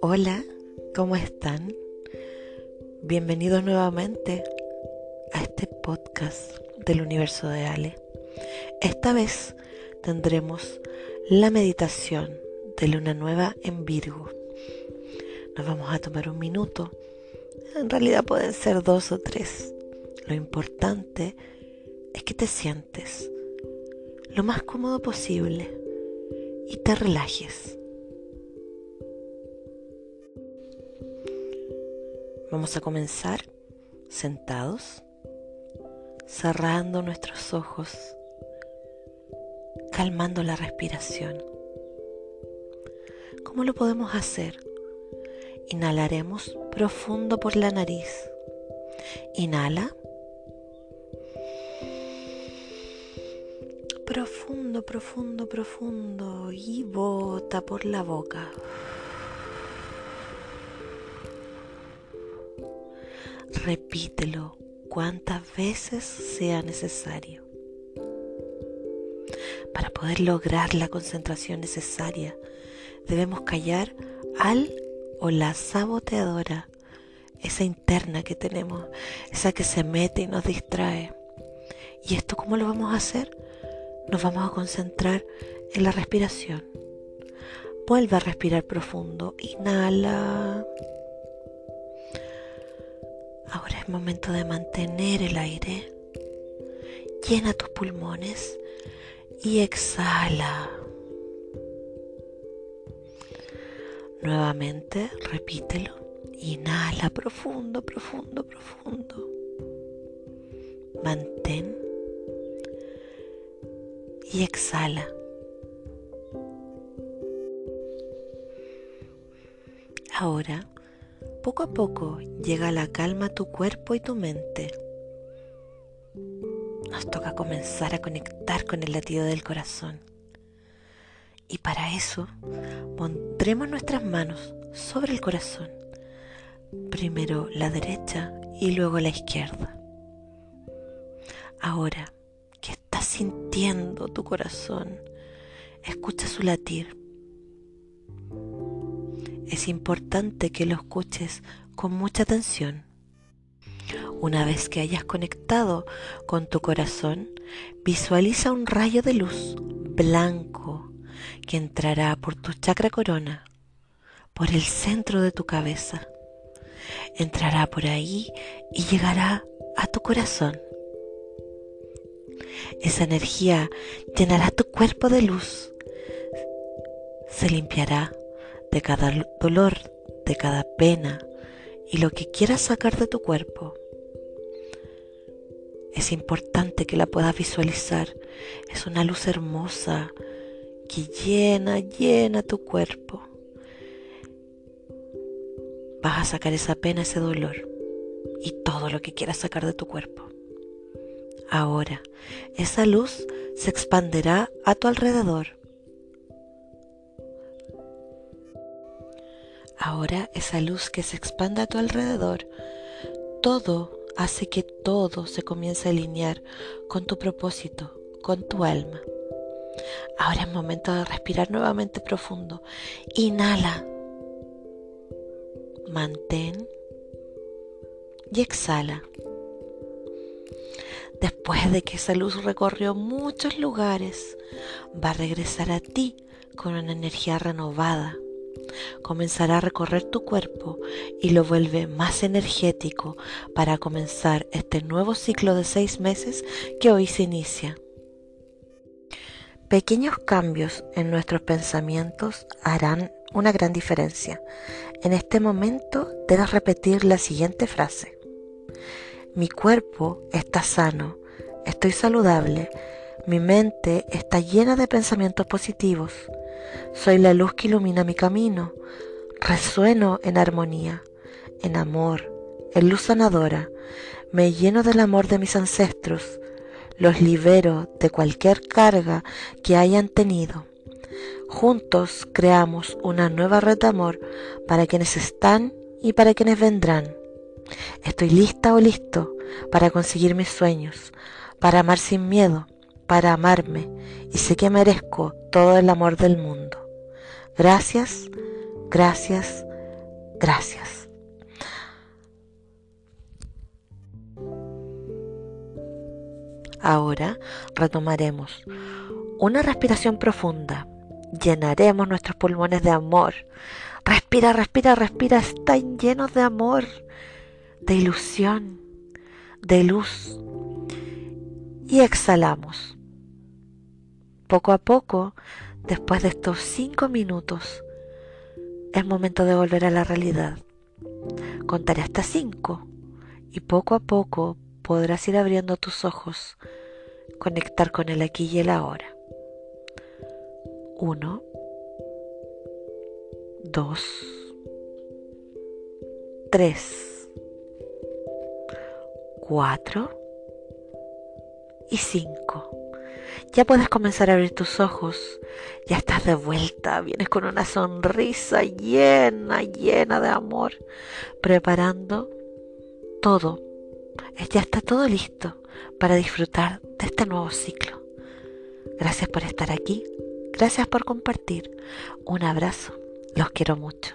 Hola, ¿cómo están? Bienvenidos nuevamente a este podcast del universo de Ale. Esta vez tendremos la meditación de luna nueva en Virgo. Nos vamos a tomar un minuto. En realidad pueden ser dos o tres. Lo importante es que te sientes lo más cómodo posible y te relajes. Vamos a comenzar sentados, cerrando nuestros ojos, calmando la respiración. ¿Cómo lo podemos hacer? Inhalaremos profundo por la nariz. Inhala. Profundo, profundo, profundo. Y bota por la boca. repítelo cuantas veces sea necesario. Para poder lograr la concentración necesaria, debemos callar al o la saboteadora, esa interna que tenemos, esa que se mete y nos distrae. ¿Y esto cómo lo vamos a hacer? Nos vamos a concentrar en la respiración. Vuelve a respirar profundo. Inhala. Ahora es momento de mantener el aire. Llena tus pulmones y exhala. Nuevamente, repítelo. Inhala profundo, profundo, profundo. Mantén y exhala. Ahora poco a poco llega la calma a tu cuerpo y tu mente. Nos toca comenzar a conectar con el latido del corazón. Y para eso pondremos nuestras manos sobre el corazón. Primero la derecha y luego la izquierda. Ahora sintiendo tu corazón, escucha su latir es importante que lo escuches con mucha atención. Una vez que hayas conectado con tu corazón, visualiza un rayo de luz blanco que entrará por tu chakra corona, por el centro de tu cabeza. Entrará por ahí y llegará a tu corazón. Esa energía llenará tu cuerpo de luz. Se limpiará de cada dolor, de cada pena y lo que quieras sacar de tu cuerpo. Es importante que la puedas visualizar. Es una luz hermosa que llena, llena tu cuerpo. Vas a sacar esa pena, ese dolor y todo lo que quieras sacar de tu cuerpo. Ahora, esa luz se expanderá a tu alrededor Ahora esa luz que se expanda a tu alrededor, todo hace que todo se comience a alinear con tu propósito, con tu alma. Ahora es momento de respirar nuevamente profundo. Inhala. Mantén y exhala. Después de que esa luz recorrió muchos lugares, va a regresar a ti con una energía renovada, comenzará a recorrer tu cuerpo y lo vuelve más energético para comenzar este nuevo ciclo de seis meses que hoy se inicia. Pequeños cambios en nuestros pensamientos harán una gran diferencia. En este momento debes repetir la siguiente frase. Mi cuerpo está sano, estoy saludable, mi mente está llena de pensamientos positivos. Soy la luz que ilumina mi camino. Resueno en armonía, en amor, en luz sanadora. Me lleno del amor de mis ancestros. Los libero de cualquier carga que hayan tenido. Juntos creamos una nueva red de amor para quienes están y para quienes vendrán. Estoy lista o listo para conseguir mis sueños, para amar sin miedo, para amarme y sé que merezco todo el amor del mundo. Gracias, gracias, gracias. Ahora retomaremos una respiración profunda. Llenaremos nuestros pulmones de amor. Respira, respira, respira. Están llenos de amor, de ilusión, de luz. Y exhalamos. Poco a poco, después de estos cinco minutos, es momento de volver a la realidad. Contaré hasta cinco y poco a poco podrás ir abriendo tus ojos, conectar con el aquí y el ahora. Uno, dos, tres, cuatro y cinco. Ya puedes comenzar a abrir tus ojos. Ya estás de vuelta. Vienes con una sonrisa llena, llena de amor. Preparando todo. Ya está todo listo para disfrutar de este nuevo ciclo. Gracias por estar aquí. Gracias por compartir. Un abrazo. Los quiero mucho.